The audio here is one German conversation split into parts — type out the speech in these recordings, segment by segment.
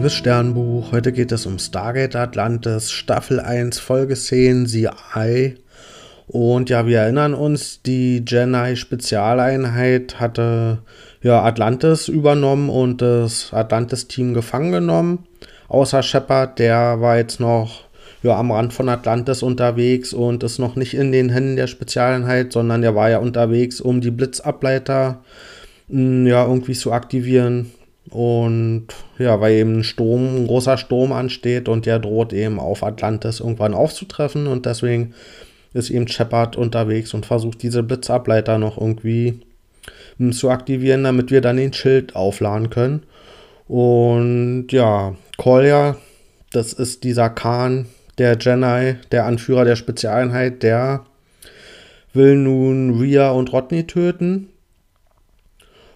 liebes Sternbuch. Heute geht es um Stargate Atlantis, Staffel 1, Folge 10, CI. Und ja, wir erinnern uns, die Jedi Spezialeinheit hatte ja Atlantis übernommen und das Atlantis-Team gefangen genommen. Außer Shepard, der war jetzt noch ja, am Rand von Atlantis unterwegs und ist noch nicht in den Händen der Spezialeinheit, sondern der war ja unterwegs, um die Blitzableiter mh, ja, irgendwie zu aktivieren. Und ja, weil eben ein Sturm, ein großer Sturm ansteht und der droht eben auf Atlantis irgendwann aufzutreffen und deswegen ist eben Shepard unterwegs und versucht diese Blitzableiter noch irgendwie hm, zu aktivieren, damit wir dann den Schild aufladen können. Und ja, Kolja, das ist dieser Khan der Jedi, der Anführer der Spezialeinheit, der will nun Rhea und Rodney töten.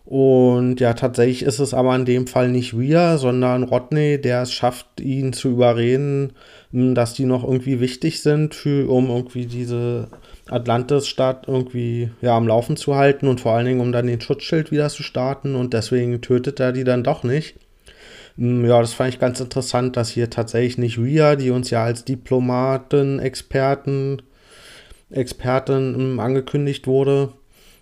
Und ja, tatsächlich ist es aber in dem Fall nicht Rhea, sondern Rodney, der es schafft, ihn zu überreden, hm, dass die noch irgendwie wichtig sind, für, um irgendwie diese Atlantis-Stadt irgendwie ja, am Laufen zu halten und vor allen Dingen, um dann den Schutzschild wieder zu starten. Und deswegen tötet er die dann doch nicht. Hm, ja, das fand ich ganz interessant, dass hier tatsächlich nicht Rhea, die uns ja als Diplomaten, Experten, Expertin hm, angekündigt wurde,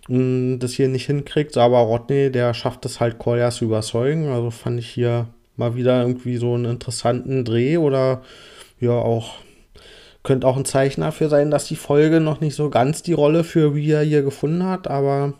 das hier nicht hinkriegt. Aber Rodney, der schafft es halt, Kolja zu überzeugen. Also fand ich hier mal wieder irgendwie so einen interessanten Dreh oder ja auch könnte auch ein Zeichen dafür sein, dass die Folge noch nicht so ganz die Rolle für Rhea hier gefunden hat, aber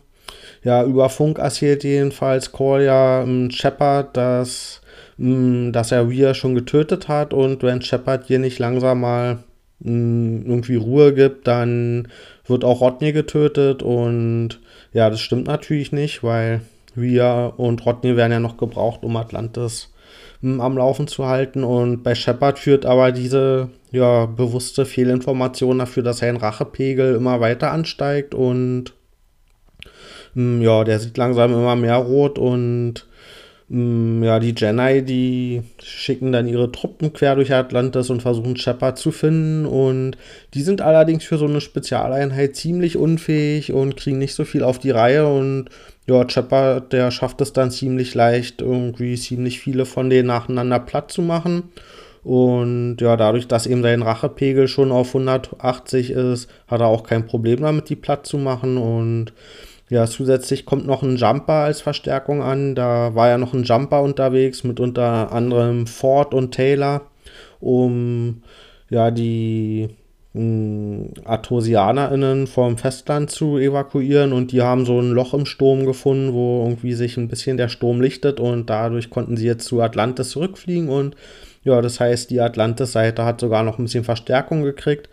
ja, über Funk erzählt jedenfalls Kolja ähm, Shepard, dass, mh, dass er Rhea schon getötet hat und wenn Shepard hier nicht langsam mal irgendwie Ruhe gibt, dann wird auch Rodney getötet und ja, das stimmt natürlich nicht, weil Rhea und Rodney werden ja noch gebraucht, um Atlantis mh, am Laufen zu halten und bei Shepard führt aber diese ja, bewusste Fehlinformation dafür, dass sein Rachepegel immer weiter ansteigt und ja, der sieht langsam immer mehr rot und ja, die Jedi, die schicken dann ihre Truppen quer durch Atlantis und versuchen Shepard zu finden. Und die sind allerdings für so eine Spezialeinheit ziemlich unfähig und kriegen nicht so viel auf die Reihe. Und ja, Shepard, der schafft es dann ziemlich leicht, irgendwie ziemlich viele von denen nacheinander platt zu machen. Und ja, dadurch, dass eben sein Rachepegel schon auf 180 ist, hat er auch kein Problem damit, die platt zu machen. Und ja, zusätzlich kommt noch ein Jumper als Verstärkung an. Da war ja noch ein Jumper unterwegs mit unter anderem Ford und Taylor, um ja die hm, ArtosianerInnen vom Festland zu evakuieren und die haben so ein Loch im Sturm gefunden, wo irgendwie sich ein bisschen der Sturm lichtet und dadurch konnten sie jetzt zu Atlantis zurückfliegen und ja, das heißt, die Atlantis-Seite hat sogar noch ein bisschen Verstärkung gekriegt.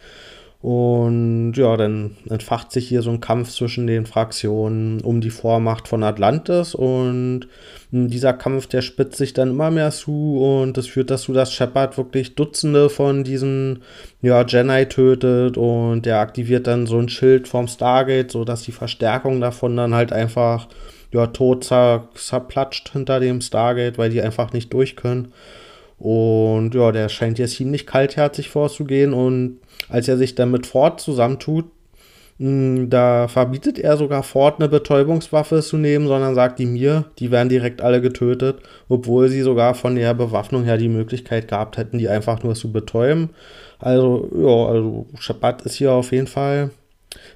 Und ja, dann entfacht sich hier so ein Kampf zwischen den Fraktionen um die Vormacht von Atlantis und dieser Kampf, der spitzt sich dann immer mehr zu und das führt dazu, dass Shepard wirklich Dutzende von diesen ja, Jedi tötet und der aktiviert dann so ein Schild vom Stargate, sodass die Verstärkung davon dann halt einfach ja, tot zerplatscht hinter dem Stargate, weil die einfach nicht durch können. Und ja, der scheint hier ziemlich kaltherzig vorzugehen und als er sich dann mit Ford zusammentut, hm, da verbietet er sogar Ford eine Betäubungswaffe zu nehmen, sondern sagt die mir, die werden direkt alle getötet, obwohl sie sogar von der Bewaffnung her die Möglichkeit gehabt hätten, die einfach nur zu betäuben. Also, ja, also Shepard ist hier auf jeden Fall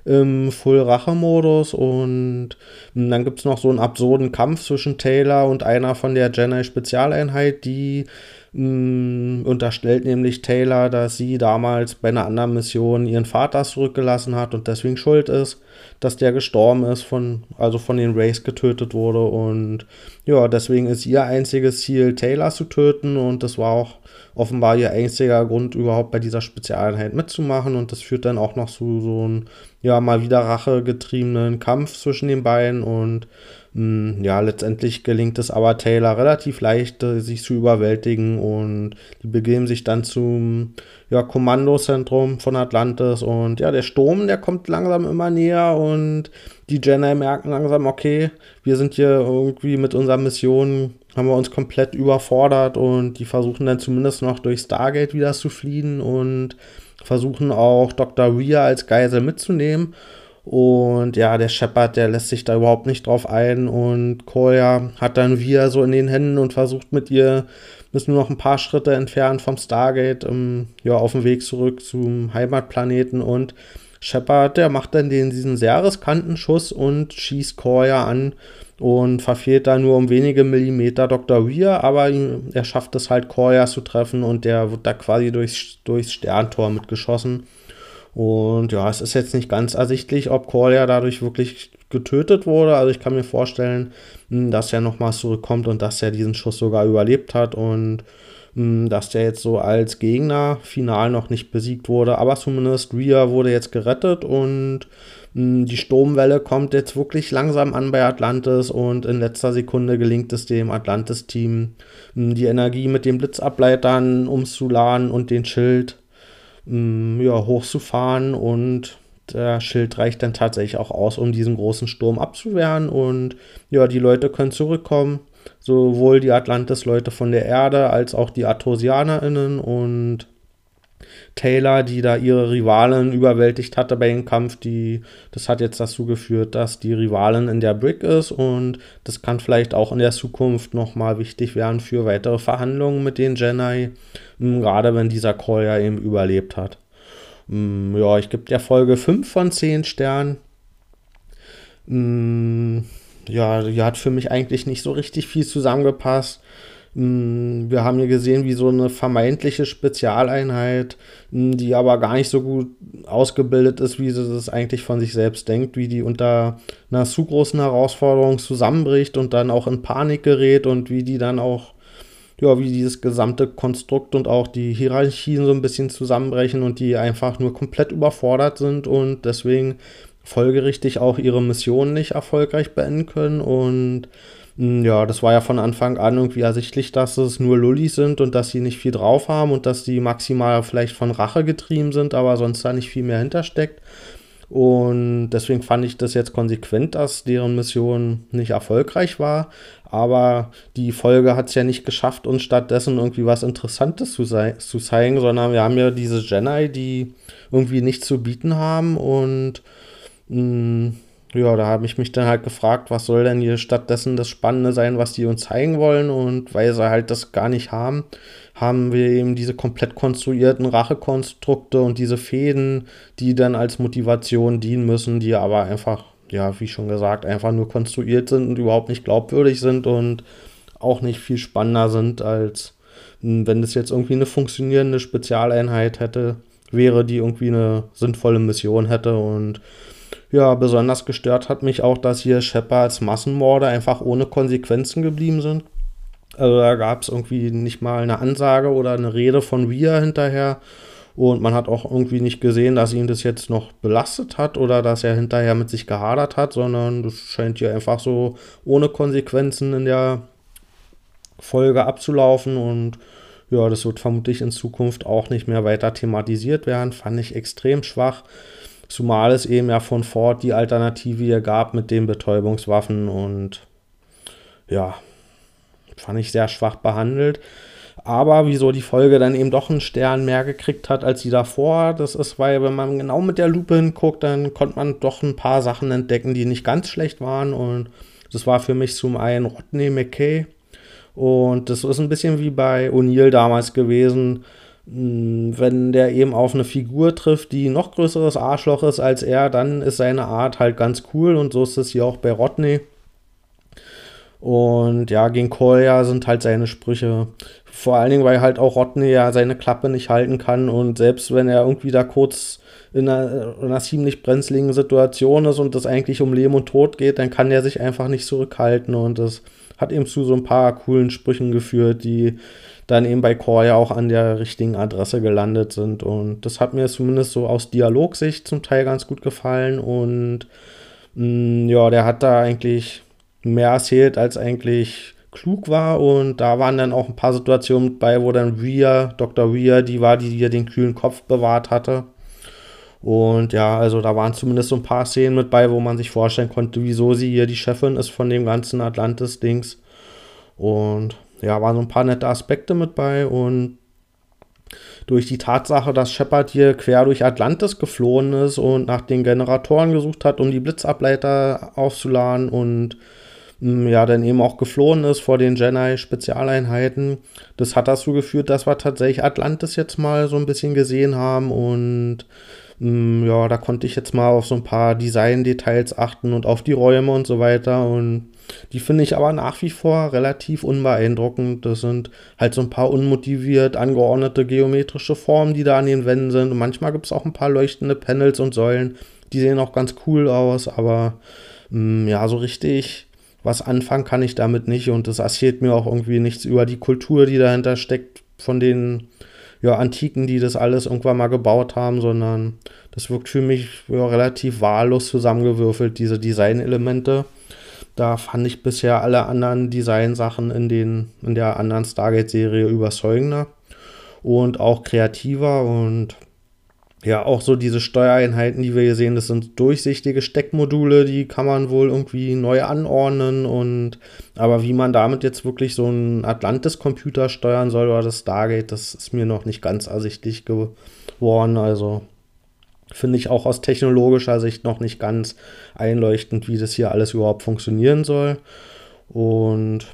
im Full-Rache-Modus und dann gibt es noch so einen absurden Kampf zwischen Taylor und einer von der Jedi-Spezialeinheit, die unterstellt nämlich Taylor, dass sie damals bei einer anderen Mission ihren Vater zurückgelassen hat und deswegen schuld ist, dass der gestorben ist, von, also von den Rays getötet wurde und ja, deswegen ist ihr einziges Ziel, Taylor zu töten und das war auch offenbar ihr einziger Grund, überhaupt bei dieser Spezialeinheit mitzumachen. Und das führt dann auch noch zu so einem, ja, mal wieder rachegetriebenen Kampf zwischen den beiden. Und ja, letztendlich gelingt es aber Taylor relativ leicht, äh, sich zu überwältigen. Und die begeben sich dann zum ja, Kommandozentrum von Atlantis. Und ja, der Sturm, der kommt langsam immer näher. Und die Jedi merken langsam, okay, wir sind hier irgendwie mit unserer Mission haben wir uns komplett überfordert und die versuchen dann zumindest noch durch Stargate wieder zu fliehen und versuchen auch Dr. Rhea als Geisel mitzunehmen. Und ja, der Shepard, der lässt sich da überhaupt nicht drauf ein. Und Koya hat dann Via so in den Händen und versucht mit ihr, ist nur noch ein paar Schritte entfernt vom Stargate, ähm, ja, auf dem Weg zurück zum Heimatplaneten. Und Shepard, der macht dann den, diesen sehr riskanten Schuss und schießt Koya an und verfehlt da nur um wenige Millimeter Dr. Weir, aber er schafft es halt, Koya zu treffen und der wird da quasi durchs, durchs Sterntor mitgeschossen. Und ja, es ist jetzt nicht ganz ersichtlich, ob Koya dadurch wirklich getötet wurde. Also ich kann mir vorstellen, hm, dass er nochmal zurückkommt und dass er diesen Schuss sogar überlebt hat und hm, dass der jetzt so als Gegner final noch nicht besiegt wurde. Aber zumindest Rhea wurde jetzt gerettet und hm, die Sturmwelle kommt jetzt wirklich langsam an bei Atlantis und in letzter Sekunde gelingt es dem Atlantis-Team, die Energie mit den Blitzableitern umzuladen und den Schild ja, hochzufahren und der Schild reicht dann tatsächlich auch aus, um diesen großen Sturm abzuwehren und ja, die Leute können zurückkommen. Sowohl die Atlantis-Leute von der Erde als auch die ArtosianerInnen und Taylor, die da ihre Rivalen überwältigt hatte bei dem Kampf, die, das hat jetzt dazu geführt, dass die Rivalin in der Brick ist und das kann vielleicht auch in der Zukunft nochmal wichtig werden für weitere Verhandlungen mit den Jedi, gerade wenn dieser Call ja eben überlebt hat. Hm, ja, ich gebe der Folge 5 von 10 Sternen. Hm, ja, die hat für mich eigentlich nicht so richtig viel zusammengepasst. Hm, wir haben hier gesehen, wie so eine vermeintliche Spezialeinheit, hm, die aber gar nicht so gut ausgebildet ist, wie sie das eigentlich von sich selbst denkt, wie die unter einer zu großen Herausforderung zusammenbricht und dann auch in Panik gerät und wie die dann auch, ja, wie dieses gesamte Konstrukt und auch die Hierarchien so ein bisschen zusammenbrechen und die einfach nur komplett überfordert sind und deswegen folgerichtig auch ihre Mission nicht erfolgreich beenden können. Und hm, ja, das war ja von Anfang an irgendwie ersichtlich, dass es nur Lullis sind und dass sie nicht viel drauf haben und dass die maximal vielleicht von Rache getrieben sind, aber sonst da nicht viel mehr hintersteckt. Und deswegen fand ich das jetzt konsequent, dass deren Mission nicht erfolgreich war. Aber die Folge hat es ja nicht geschafft, uns stattdessen irgendwie was Interessantes zu, zu zeigen, sondern wir haben ja diese Jedi, die irgendwie nichts zu bieten haben und Mm, ja, da habe ich mich dann halt gefragt, was soll denn hier stattdessen das Spannende sein, was die uns zeigen wollen. Und weil sie halt das gar nicht haben, haben wir eben diese komplett konstruierten Rachekonstrukte und diese Fäden, die dann als Motivation dienen müssen, die aber einfach, ja, wie schon gesagt, einfach nur konstruiert sind und überhaupt nicht glaubwürdig sind und auch nicht viel spannender sind, als mm, wenn das jetzt irgendwie eine funktionierende Spezialeinheit hätte, wäre, die irgendwie eine sinnvolle Mission hätte und ja, besonders gestört hat mich auch, dass hier Shepards Massenmorde einfach ohne Konsequenzen geblieben sind. Also da gab es irgendwie nicht mal eine Ansage oder eine Rede von Wir hinterher. Und man hat auch irgendwie nicht gesehen, dass ihn das jetzt noch belastet hat oder dass er hinterher mit sich gehadert hat, sondern das scheint hier einfach so ohne Konsequenzen in der Folge abzulaufen. Und ja, das wird vermutlich in Zukunft auch nicht mehr weiter thematisiert werden. Fand ich extrem schwach. Zumal es eben ja von Ford die Alternative hier gab mit den Betäubungswaffen und ja, fand ich sehr schwach behandelt. Aber wieso die Folge dann eben doch einen Stern mehr gekriegt hat als die davor, das ist, weil wenn man genau mit der Lupe hinguckt, dann konnte man doch ein paar Sachen entdecken, die nicht ganz schlecht waren. Und das war für mich zum einen Rodney McKay. Und das ist ein bisschen wie bei O'Neill damals gewesen hm, wenn der eben auf eine Figur trifft, die noch größeres Arschloch ist als er, dann ist seine Art halt ganz cool und so ist es hier auch bei Rodney. Und ja, gegen Kolja sind halt seine Sprüche. Vor allen Dingen, weil halt auch Rodney ja seine Klappe nicht halten kann und selbst wenn er irgendwie da kurz in einer, in einer ziemlich brenzligen Situation ist und es eigentlich um Leben und Tod geht, dann kann er sich einfach nicht zurückhalten und das hat eben zu so ein paar coolen Sprüchen geführt, die dann eben bei Core ja auch an der richtigen Adresse gelandet sind. Und das hat mir zumindest so aus Dialogsicht zum Teil ganz gut gefallen. Und mh, mm, ja, der hat da eigentlich mehr erzählt, als eigentlich klug war. Und da waren dann auch ein paar Situationen bei, wo dann Rhea, Dr. Rhea, die war, die dir den kühlen Kopf bewahrt hatte. Und ja, also da waren zumindest so ein paar Szenen mit bei, wo man sich vorstellen konnte, wieso sie hier die Chefin ist von dem ganzen Atlantis-Dings. Und ja, waren so ein paar nette Aspekte mit bei und durch die Tatsache, dass Shepard hier quer durch Atlantis geflohen ist und nach den Generatoren gesucht hat, um die Blitzableiter aufzuladen und ja, dann eben auch geflohen ist vor den Jedi-Spezialeinheiten. Das hat dazu geführt, dass wir tatsächlich Atlantis jetzt mal so ein bisschen gesehen haben und ja, da konnte ich jetzt mal auf so ein paar Design-Details achten und auf die Räume und so weiter und die finde ich aber nach wie vor relativ unbeeindruckend. Das sind halt so ein paar unmotiviert angeordnete geometrische Formen, die da an den Wänden sind. Und manchmal gibt es auch ein paar leuchtende Panels und Säulen. Die sehen auch ganz cool aus, aber mh, ja, so richtig was anfangen kann ich damit nicht. Und das erzählt mir auch irgendwie nichts über die Kultur, die dahinter steckt, von den ja, Antiken, die das alles irgendwann mal gebaut haben, sondern das wirkt für mich ja, relativ wahllos zusammengewürfelt, diese Designelemente. Da fand ich bisher alle anderen Designsachen in, den, in der anderen Stargate-Serie überzeugender und auch kreativer und ja, auch so diese Steuereinheiten, die wir hier sehen, das sind durchsichtige Steckmodule, die kann man wohl irgendwie neu anordnen und aber wie man damit jetzt wirklich so einen Atlantis-Computer steuern soll oder das Stargate, das ist mir noch nicht ganz ersichtlich geworden. Also finde ich auch aus technologischer Sicht noch nicht ganz einleuchtend, wie das hier alles überhaupt funktionieren soll. Und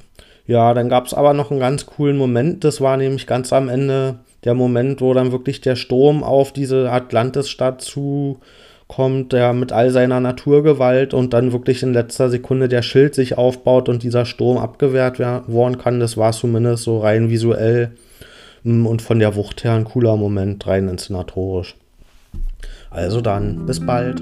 ja, dann gab es aber noch einen ganz coolen Moment. Das war nämlich ganz am Ende der Moment, wo dann wirklich der Sturm auf diese Atlantis-Stadt zukommt, der mit all seiner Naturgewalt und dann wirklich in letzter Sekunde der Schild sich aufbaut und dieser Sturm abgewehrt werden kann. Das war zumindest so rein visuell mm, und von der Wucht her ein cooler Moment, rein inszenatorisch. Also dann, bis bald.